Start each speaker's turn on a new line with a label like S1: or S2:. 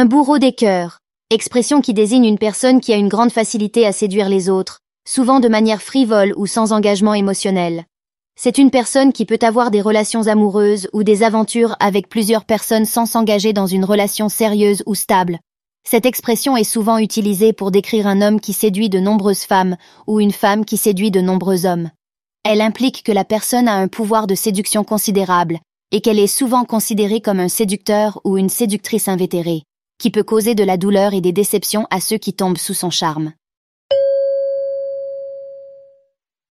S1: Un bourreau des cœurs. Expression qui désigne une personne qui a une grande facilité à séduire les autres, souvent de manière frivole ou sans engagement émotionnel. C'est une personne qui peut avoir des relations amoureuses ou des aventures avec plusieurs personnes sans s'engager dans une relation sérieuse ou stable. Cette expression est souvent utilisée pour décrire un homme qui séduit de nombreuses femmes ou une femme qui séduit de nombreux hommes. Elle implique que la personne a un pouvoir de séduction considérable et qu'elle est souvent considérée comme un séducteur ou une séductrice invétérée qui peut causer de la douleur et des déceptions à ceux qui tombent sous son charme.